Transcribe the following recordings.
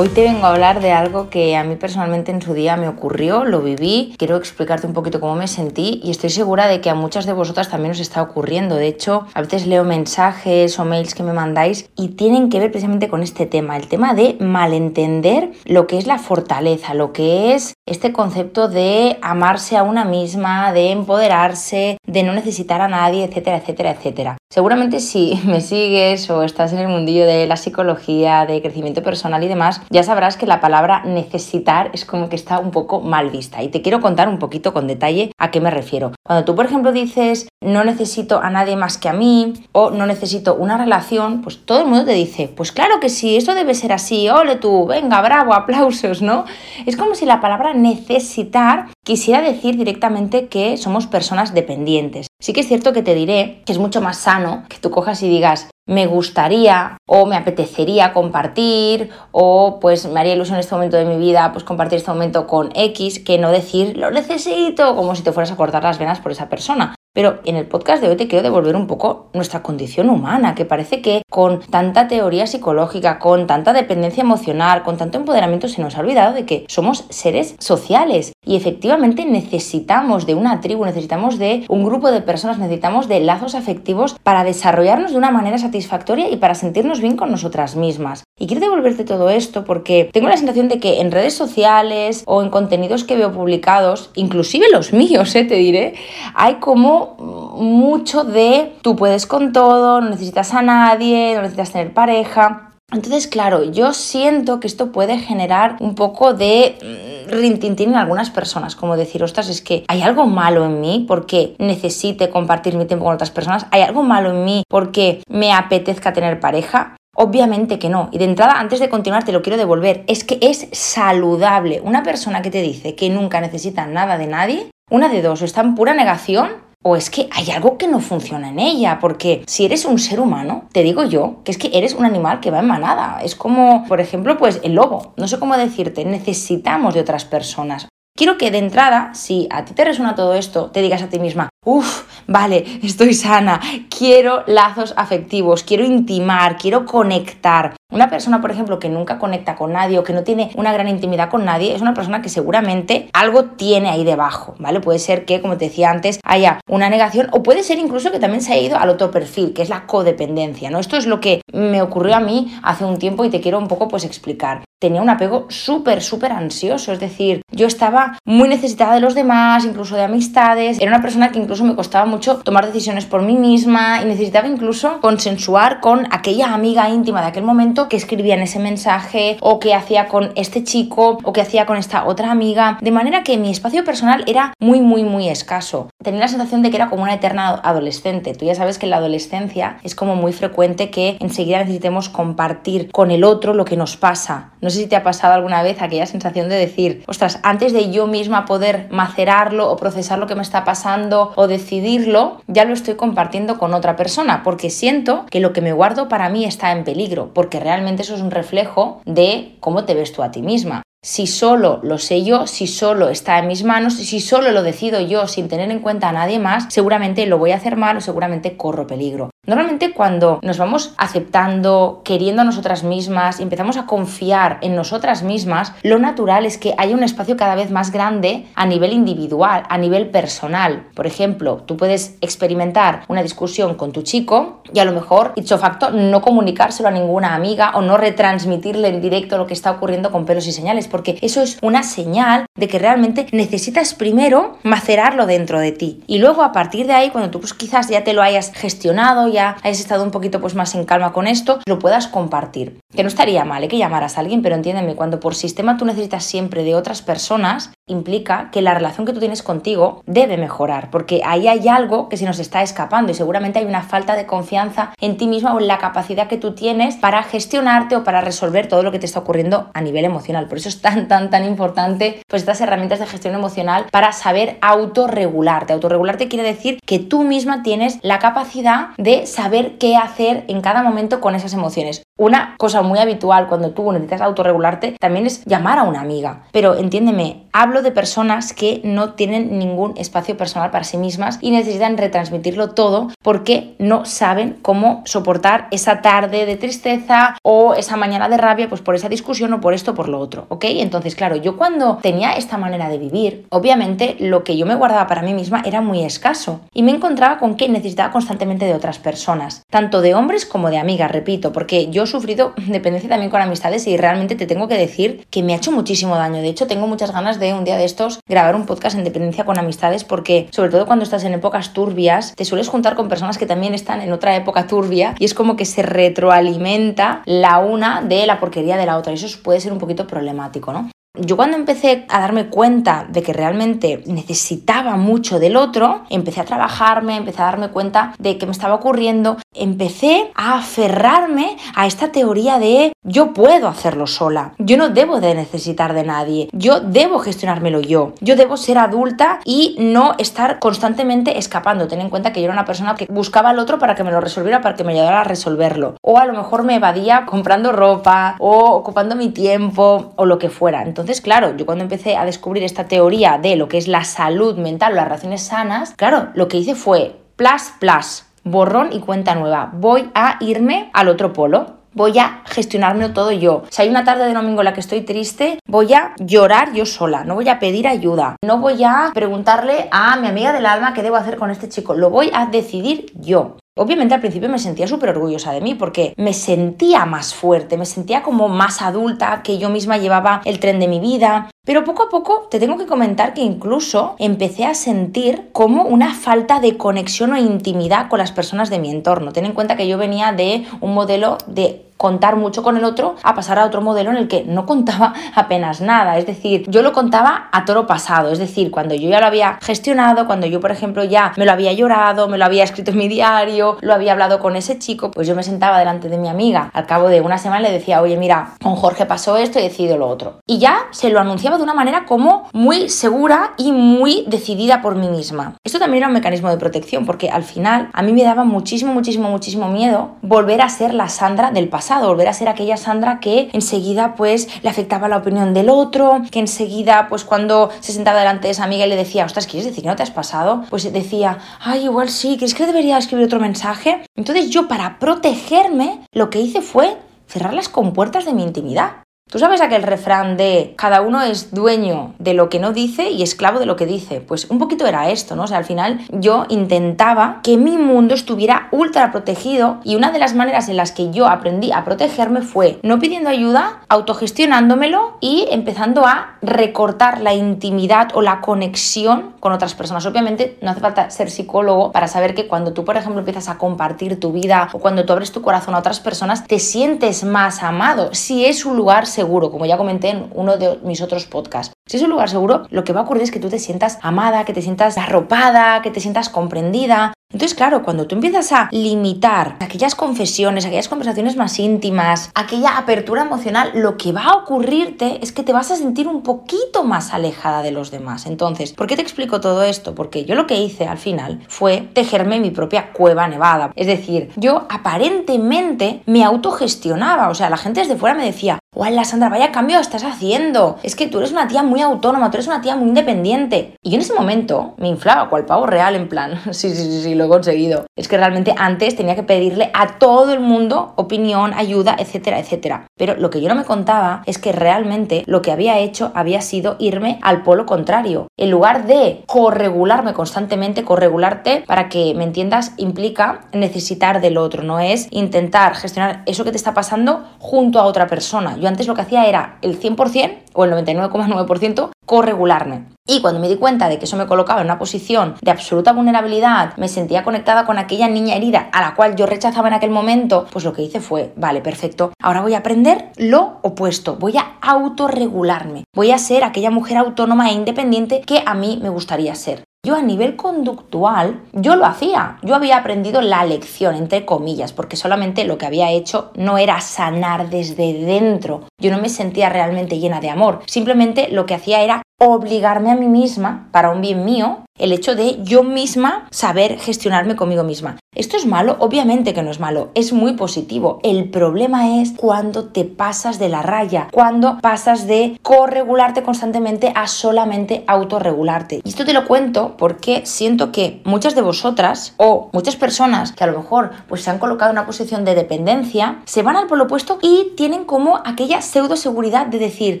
Hoy te vengo a hablar de algo que a mí personalmente en su día me ocurrió, lo viví, quiero explicarte un poquito cómo me sentí y estoy segura de que a muchas de vosotras también os está ocurriendo. De hecho, a veces leo mensajes o mails que me mandáis y tienen que ver precisamente con este tema, el tema de malentender lo que es la fortaleza, lo que es este concepto de amarse a una misma, de empoderarse, de no necesitar a nadie, etcétera, etcétera, etcétera. Seguramente si me sigues o estás en el mundillo de la psicología, de crecimiento personal y demás, ya sabrás que la palabra necesitar es como que está un poco mal vista. Y te quiero contar un poquito con detalle a qué me refiero. Cuando tú, por ejemplo, dices no necesito a nadie más que a mí o no necesito una relación, pues todo el mundo te dice, pues claro que sí, eso debe ser así, ole tú, venga, bravo, aplausos, ¿no? Es como si la palabra necesitar quisiera decir directamente que somos personas dependientes. Sí que es cierto que te diré que es mucho más sano que tú cojas y digas, me gustaría o me apetecería compartir o pues me haría ilusión en este momento de mi vida pues compartir este momento con X que no decir lo necesito como si te fueras a cortar las venas por esa persona. Pero en el podcast de hoy te quiero devolver un poco nuestra condición humana, que parece que con tanta teoría psicológica, con tanta dependencia emocional, con tanto empoderamiento, se nos ha olvidado de que somos seres sociales y efectivamente necesitamos de una tribu, necesitamos de un grupo de personas, necesitamos de lazos afectivos para desarrollarnos de una manera satisfactoria y para sentirnos bien con nosotras mismas. Y quiero devolverte todo esto porque tengo la sensación de que en redes sociales o en contenidos que veo publicados, inclusive los míos, eh, te diré, hay como mucho de tú puedes con todo, no necesitas a nadie, no necesitas tener pareja. Entonces, claro, yo siento que esto puede generar un poco de mm, rintintín en algunas personas, como decir, ostras, es que hay algo malo en mí porque necesite compartir mi tiempo con otras personas, hay algo malo en mí porque me apetezca tener pareja. Obviamente que no. Y de entrada, antes de continuar, te lo quiero devolver. Es que es saludable. Una persona que te dice que nunca necesita nada de nadie, una de dos, o está en pura negación o es que hay algo que no funciona en ella, porque si eres un ser humano, te digo yo, que es que eres un animal que va en manada. Es como, por ejemplo, pues el lobo. No sé cómo decirte, necesitamos de otras personas. Quiero que de entrada, si a ti te resuena todo esto, te digas a ti misma, uff, vale, estoy sana, quiero lazos afectivos, quiero intimar, quiero conectar. Una persona, por ejemplo, que nunca conecta con nadie o que no tiene una gran intimidad con nadie, es una persona que seguramente algo tiene ahí debajo, ¿vale? Puede ser que, como te decía antes, haya una negación o puede ser incluso que también se haya ido al otro perfil, que es la codependencia, ¿no? Esto es lo que me ocurrió a mí hace un tiempo y te quiero un poco pues explicar tenía un apego súper, súper ansioso. Es decir, yo estaba muy necesitada de los demás, incluso de amistades. Era una persona que incluso me costaba mucho tomar decisiones por mí misma y necesitaba incluso consensuar con aquella amiga íntima de aquel momento que escribía en ese mensaje o que hacía con este chico o que hacía con esta otra amiga. De manera que mi espacio personal era muy, muy, muy escaso. Tenía la sensación de que era como una eterna adolescente. Tú ya sabes que en la adolescencia es como muy frecuente que enseguida necesitemos compartir con el otro lo que nos pasa. Sé si te ha pasado alguna vez aquella sensación de decir, ostras, antes de yo misma poder macerarlo o procesar lo que me está pasando o decidirlo, ya lo estoy compartiendo con otra persona, porque siento que lo que me guardo para mí está en peligro, porque realmente eso es un reflejo de cómo te ves tú a ti misma. Si solo lo sé yo, si solo está en mis manos, si solo lo decido yo sin tener en cuenta a nadie más, seguramente lo voy a hacer mal o seguramente corro peligro. Normalmente cuando nos vamos aceptando, queriendo a nosotras mismas, empezamos a confiar en nosotras mismas, lo natural es que haya un espacio cada vez más grande a nivel individual, a nivel personal. Por ejemplo, tú puedes experimentar una discusión con tu chico y a lo mejor, dicho facto, no comunicárselo a ninguna amiga o no retransmitirle en directo lo que está ocurriendo con pelos y señales porque eso es una señal de que realmente necesitas primero macerarlo dentro de ti. Y luego a partir de ahí, cuando tú pues, quizás ya te lo hayas gestionado, ya hayas estado un poquito pues más en calma con esto, lo puedas compartir. Que no estaría mal, hay que llamaras a alguien, pero entiéndeme, cuando por sistema tú necesitas siempre de otras personas, implica que la relación que tú tienes contigo debe mejorar, porque ahí hay algo que se nos está escapando y seguramente hay una falta de confianza en ti misma o en la capacidad que tú tienes para gestionarte o para resolver todo lo que te está ocurriendo a nivel emocional. Por eso es tan, tan, tan importante pues estas herramientas de gestión emocional para saber autorregularte. Autorregularte quiere decir que tú misma tienes la capacidad de saber qué hacer en cada momento con esas emociones. Una cosa muy habitual cuando tú necesitas autorregularte también es llamar a una amiga. Pero entiéndeme, hablo de personas que no tienen ningún espacio personal para sí mismas y necesitan retransmitirlo todo porque no saben cómo soportar esa tarde de tristeza o esa mañana de rabia, pues por esa discusión o por esto o por lo otro, ¿ok? Entonces, claro, yo cuando tenía esta manera de vivir, obviamente lo que yo me guardaba para mí misma era muy escaso y me encontraba con que necesitaba constantemente de otras personas, tanto de hombres como de amigas, repito, porque yo sufrido dependencia también con amistades y realmente te tengo que decir que me ha hecho muchísimo daño. De hecho, tengo muchas ganas de un día de estos grabar un podcast en dependencia con amistades porque, sobre todo cuando estás en épocas turbias, te sueles juntar con personas que también están en otra época turbia y es como que se retroalimenta la una de la porquería de la otra. Y eso puede ser un poquito problemático, ¿no? Yo cuando empecé a darme cuenta de que realmente necesitaba mucho del otro, empecé a trabajarme, empecé a darme cuenta de que me estaba ocurriendo, empecé a aferrarme a esta teoría de yo puedo hacerlo sola, yo no debo de necesitar de nadie, yo debo gestionármelo yo, yo debo ser adulta y no estar constantemente escapando. Ten en cuenta que yo era una persona que buscaba al otro para que me lo resolviera, para que me ayudara a resolverlo. O a lo mejor me evadía comprando ropa o ocupando mi tiempo o lo que fuera. Entonces, claro, yo cuando empecé a descubrir esta teoría de lo que es la salud mental o las relaciones sanas, claro, lo que hice fue plus, plus, borrón y cuenta nueva. Voy a irme al otro polo voy a gestionármelo todo yo. Si hay una tarde de domingo en la que estoy triste, voy a llorar yo sola, no voy a pedir ayuda, no voy a preguntarle a mi amiga del alma qué debo hacer con este chico, lo voy a decidir yo. Obviamente al principio me sentía súper orgullosa de mí porque me sentía más fuerte, me sentía como más adulta, que yo misma llevaba el tren de mi vida. Pero poco a poco te tengo que comentar que incluso empecé a sentir como una falta de conexión o intimidad con las personas de mi entorno. Ten en cuenta que yo venía de un modelo de contar mucho con el otro a pasar a otro modelo en el que no contaba apenas nada. Es decir, yo lo contaba a toro pasado. Es decir, cuando yo ya lo había gestionado, cuando yo, por ejemplo, ya me lo había llorado, me lo había escrito en mi diario, lo había hablado con ese chico, pues yo me sentaba delante de mi amiga. Al cabo de una semana le decía, oye, mira, con Jorge pasó esto y decido lo otro. Y ya se lo anunciaba de una manera como muy segura y muy decidida por mí misma. Esto también era un mecanismo de protección porque al final a mí me daba muchísimo, muchísimo, muchísimo miedo volver a ser la Sandra del pasado volver a ser aquella Sandra que enseguida pues le afectaba la opinión del otro, que enseguida pues cuando se sentaba delante de esa amiga y le decía, ostras, ¿quieres decir que no te has pasado? Pues decía, ay, igual sí, ¿crees que debería escribir otro mensaje? Entonces yo para protegerme lo que hice fue cerrar las compuertas de mi intimidad. Tú sabes aquel refrán de cada uno es dueño de lo que no dice y esclavo de lo que dice. Pues un poquito era esto, ¿no? O sea, al final yo intentaba que mi mundo estuviera ultra protegido y una de las maneras en las que yo aprendí a protegerme fue no pidiendo ayuda, autogestionándomelo y empezando a recortar la intimidad o la conexión con otras personas. Obviamente no hace falta ser psicólogo para saber que cuando tú, por ejemplo, empiezas a compartir tu vida o cuando tú abres tu corazón a otras personas, te sientes más amado. Si es un lugar seguro, como ya comenté en uno de mis otros podcasts. Si es un lugar seguro, lo que va a ocurrir es que tú te sientas amada, que te sientas arropada, que te sientas comprendida, entonces, claro, cuando tú empiezas a limitar aquellas confesiones, aquellas conversaciones más íntimas, aquella apertura emocional, lo que va a ocurrirte es que te vas a sentir un poquito más alejada de los demás. Entonces, ¿por qué te explico todo esto? Porque yo lo que hice al final fue tejerme mi propia cueva nevada. Es decir, yo aparentemente me autogestionaba. O sea, la gente desde fuera me decía, ¡Hola Sandra, vaya cambio estás haciendo! Es que tú eres una tía muy autónoma, tú eres una tía muy independiente. Y yo en ese momento me inflaba cual pavo real, en plan, sí, sí, sí, sí, lo he conseguido. Es que realmente antes tenía que pedirle a todo el mundo opinión, ayuda, etcétera, etcétera. Pero lo que yo no me contaba es que realmente lo que había hecho había sido irme al polo contrario. En lugar de corregularme constantemente, corregularte, para que me entiendas, implica necesitar del otro, no es intentar gestionar eso que te está pasando junto a otra persona yo antes lo que hacía era el 100% o el 99,9% corregularme. Y cuando me di cuenta de que eso me colocaba en una posición de absoluta vulnerabilidad, me sentía conectada con aquella niña herida a la cual yo rechazaba en aquel momento, pues lo que hice fue, vale, perfecto, ahora voy a aprender lo opuesto, voy a autorregularme, voy a ser aquella mujer autónoma e independiente que a mí me gustaría ser. Yo a nivel conductual, yo lo hacía. Yo había aprendido la lección, entre comillas, porque solamente lo que había hecho no era sanar desde dentro. Yo no me sentía realmente llena de amor. Simplemente lo que hacía era obligarme a mí misma, para un bien mío, el hecho de yo misma saber gestionarme conmigo misma. ¿Esto es malo? Obviamente que no es malo, es muy positivo. El problema es cuando te pasas de la raya, cuando pasas de corregularte constantemente a solamente autorregularte. Y esto te lo cuento porque siento que muchas de vosotras o muchas personas que a lo mejor pues se han colocado en una posición de dependencia, se van al polo opuesto y tienen como aquella pseudo seguridad de decir,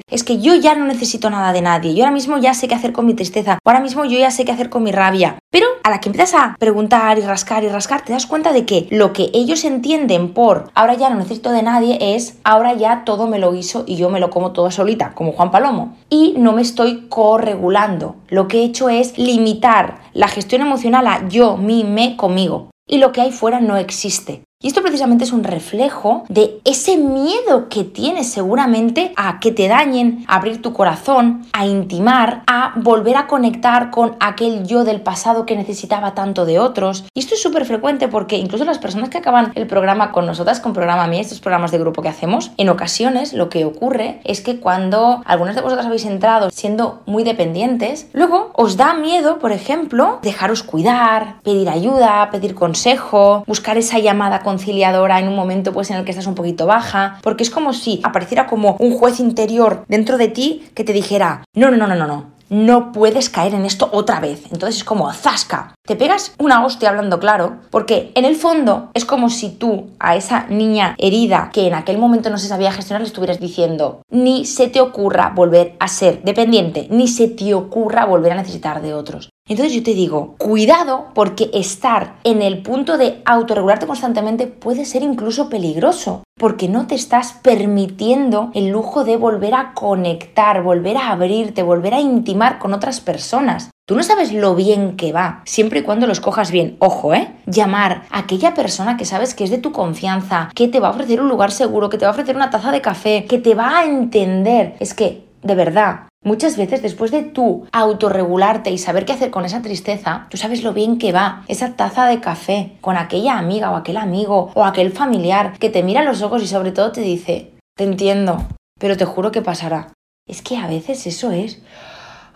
es que yo ya no necesito nada de nadie, yo ahora mismo ya sé qué hacer con mi tristeza, ahora mismo yo ya sé qué hacer con mi rabia. Pero a la que empiezas a preguntar y rascar y rascar, te das cuenta de que lo que ellos entienden por ahora ya no necesito de nadie es ahora ya todo me lo hizo y yo me lo como todo solita, como Juan Palomo. Y no me estoy corregulando. Lo que he hecho es limitar la gestión emocional a yo, mi, me, conmigo. Y lo que hay fuera no existe. Y esto precisamente es un reflejo de ese miedo que tienes seguramente a que te dañen, a abrir tu corazón, a intimar, a volver a conectar con aquel yo del pasado que necesitaba tanto de otros. Y esto es súper frecuente porque incluso las personas que acaban el programa con nosotras, con programa mí, estos programas de grupo que hacemos, en ocasiones lo que ocurre es que cuando algunas de vosotras habéis entrado siendo muy dependientes, luego os da miedo, por ejemplo, dejaros cuidar, pedir ayuda, pedir consejo, buscar esa llamada conciliadora en un momento pues en el que estás un poquito baja, porque es como si apareciera como un juez interior dentro de ti que te dijera, no, no, no, no, no, no, no puedes caer en esto otra vez. Entonces es como zasca. Te pegas una hostia hablando claro, porque en el fondo es como si tú a esa niña herida que en aquel momento no se sabía gestionar le estuvieras diciendo, ni se te ocurra volver a ser dependiente, ni se te ocurra volver a necesitar de otros. Entonces yo te digo, cuidado porque estar en el punto de autorregularte constantemente puede ser incluso peligroso, porque no te estás permitiendo el lujo de volver a conectar, volver a abrirte, volver a intimar con otras personas. Tú no sabes lo bien que va, siempre y cuando los cojas bien. Ojo, ¿eh? Llamar a aquella persona que sabes que es de tu confianza, que te va a ofrecer un lugar seguro, que te va a ofrecer una taza de café, que te va a entender. Es que, de verdad, Muchas veces después de tú autorregularte y saber qué hacer con esa tristeza, tú sabes lo bien que va esa taza de café con aquella amiga o aquel amigo o aquel familiar que te mira los ojos y sobre todo te dice, te entiendo, pero te juro que pasará. Es que a veces eso es...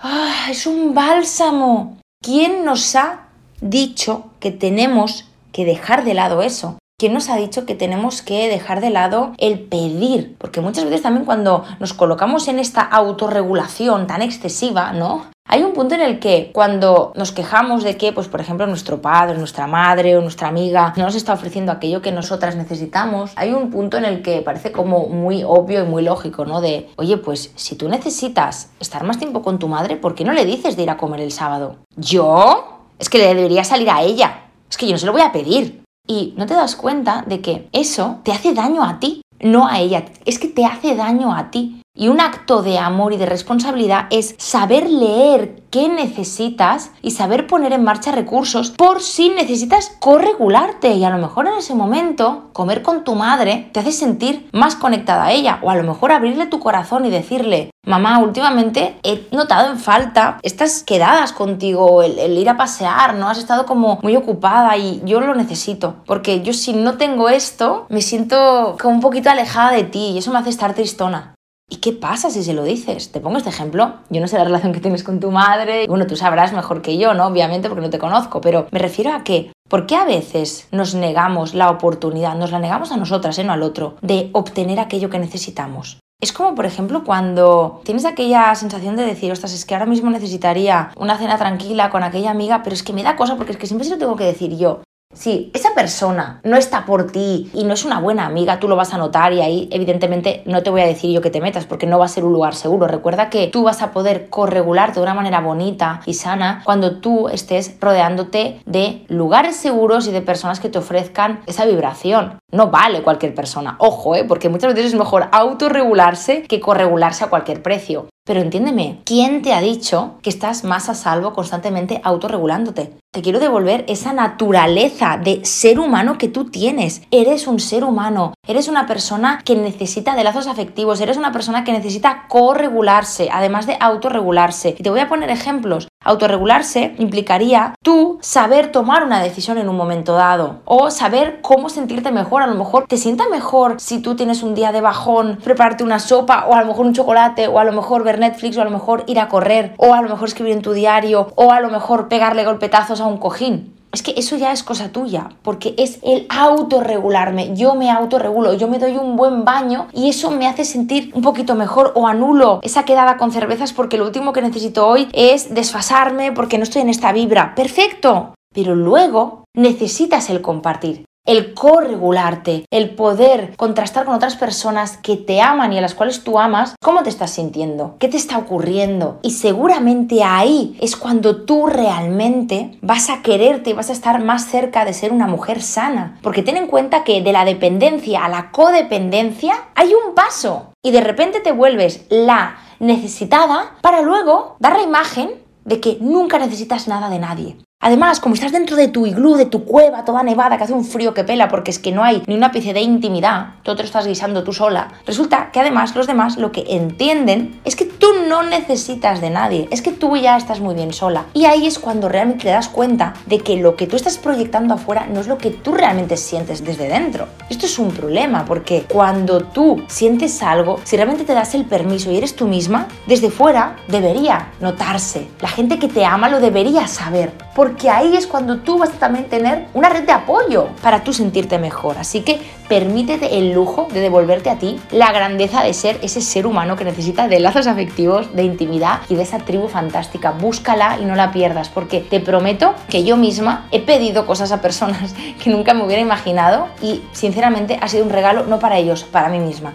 ¡Ah! Es un bálsamo. ¿Quién nos ha dicho que tenemos que dejar de lado eso? ¿Quién nos ha dicho que tenemos que dejar de lado el pedir? Porque muchas veces también cuando nos colocamos en esta autorregulación tan excesiva, ¿no? Hay un punto en el que cuando nos quejamos de que, pues por ejemplo, nuestro padre, nuestra madre o nuestra amiga no nos está ofreciendo aquello que nosotras necesitamos, hay un punto en el que parece como muy obvio y muy lógico, ¿no? De, oye, pues si tú necesitas estar más tiempo con tu madre, ¿por qué no le dices de ir a comer el sábado? ¿Yo? Es que le debería salir a ella. Es que yo no se lo voy a pedir. Y no te das cuenta de que eso te hace daño a ti, no a ella. Es que te hace daño a ti. Y un acto de amor y de responsabilidad es saber leer qué necesitas y saber poner en marcha recursos por si necesitas corregularte. Y a lo mejor en ese momento comer con tu madre te hace sentir más conectada a ella. O a lo mejor abrirle tu corazón y decirle, mamá, últimamente he notado en falta estas quedadas contigo, el, ir a pasear, ¿no? Has estado como muy ocupada y yo lo necesito. Porque yo si no tengo esto, me siento como un poquito alejada de ti y eso me hace estar tristona. ¿Y qué pasa si se lo dices? Te pongo este ejemplo. Yo no sé la relación que tienes con tu madre. Bueno, tú sabrás mejor que yo, ¿no? Obviamente porque no te conozco, pero me refiero a que ¿Por qué a veces nos negamos la oportunidad, nos la negamos a nosotras, ¿eh? no al otro, de obtener aquello que necesitamos? Es como, por ejemplo, cuando tienes aquella sensación de decir, ostras, es que ahora mismo necesitaría una cena tranquila con aquella amiga, pero es que me da cosa porque es que siempre se lo tengo que decir yo. Si esa persona no está por ti y no es una buena amiga, tú lo vas a notar y ahí evidentemente no te voy a decir yo que te metas porque no va a ser un lugar seguro. Recuerda que tú vas a poder corregularte de una manera bonita y sana cuando tú estés rodeándote de lugares seguros y de personas que te ofrezcan esa vibración. No vale cualquier persona, ojo, ¿eh? porque muchas veces es mejor autorregularse que corregularse a cualquier precio. Pero entiéndeme, ¿quién te ha dicho que estás más a salvo constantemente autorregulándote? Te quiero devolver esa naturaleza de ser humano que tú tienes. Eres un ser humano, eres una persona que necesita de lazos afectivos, eres una persona que necesita corregularse, además de autorregularse. Y te voy a poner ejemplos. Autorregularse implicaría tú saber tomar una decisión en un momento dado o saber cómo sentirte mejor. A lo mejor te sienta mejor si tú tienes un día de bajón, prepararte una sopa o a lo mejor un chocolate o a lo mejor ver Netflix o a lo mejor ir a correr o a lo mejor escribir en tu diario o a lo mejor pegarle golpetazos a un cojín. Es que eso ya es cosa tuya, porque es el autorregularme. Yo me autorregulo, yo me doy un buen baño y eso me hace sentir un poquito mejor o anulo esa quedada con cervezas porque lo último que necesito hoy es desfasarme porque no estoy en esta vibra. Perfecto. Pero luego necesitas el compartir el corregularte, el poder contrastar con otras personas que te aman y a las cuales tú amas, cómo te estás sintiendo, qué te está ocurriendo. Y seguramente ahí es cuando tú realmente vas a quererte y vas a estar más cerca de ser una mujer sana. Porque ten en cuenta que de la dependencia a la codependencia hay un paso. Y de repente te vuelves la necesitada para luego dar la imagen de que nunca necesitas nada de nadie. Además, como estás dentro de tu iglú, de tu cueva toda nevada, que hace un frío que pela porque es que no hay ni una ápice de intimidad, todo te lo estás guisando tú sola, resulta que además los demás lo que entienden es que tú no necesitas de nadie, es que tú ya estás muy bien sola. Y ahí es cuando realmente te das cuenta de que lo que tú estás proyectando afuera no es lo que tú realmente sientes desde dentro. Esto es un problema porque cuando tú sientes algo, si realmente te das el permiso y eres tú misma, desde fuera debería notarse. La gente que te ama lo debería saber. Porque ahí es cuando tú vas a también tener una red de apoyo para tú sentirte mejor. Así que permítete el lujo de devolverte a ti la grandeza de ser ese ser humano que necesita de lazos afectivos, de intimidad y de esa tribu fantástica. Búscala y no la pierdas, porque te prometo que yo misma he pedido cosas a personas que nunca me hubiera imaginado y sinceramente ha sido un regalo no para ellos, para mí misma.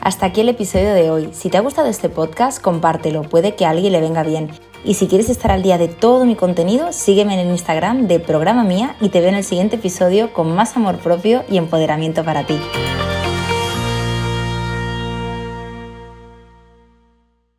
Hasta aquí el episodio de hoy. Si te ha gustado este podcast, compártelo, puede que a alguien le venga bien. Y si quieres estar al día de todo mi contenido, sígueme en el Instagram de Programa Mía y te veo en el siguiente episodio con más amor propio y empoderamiento para ti.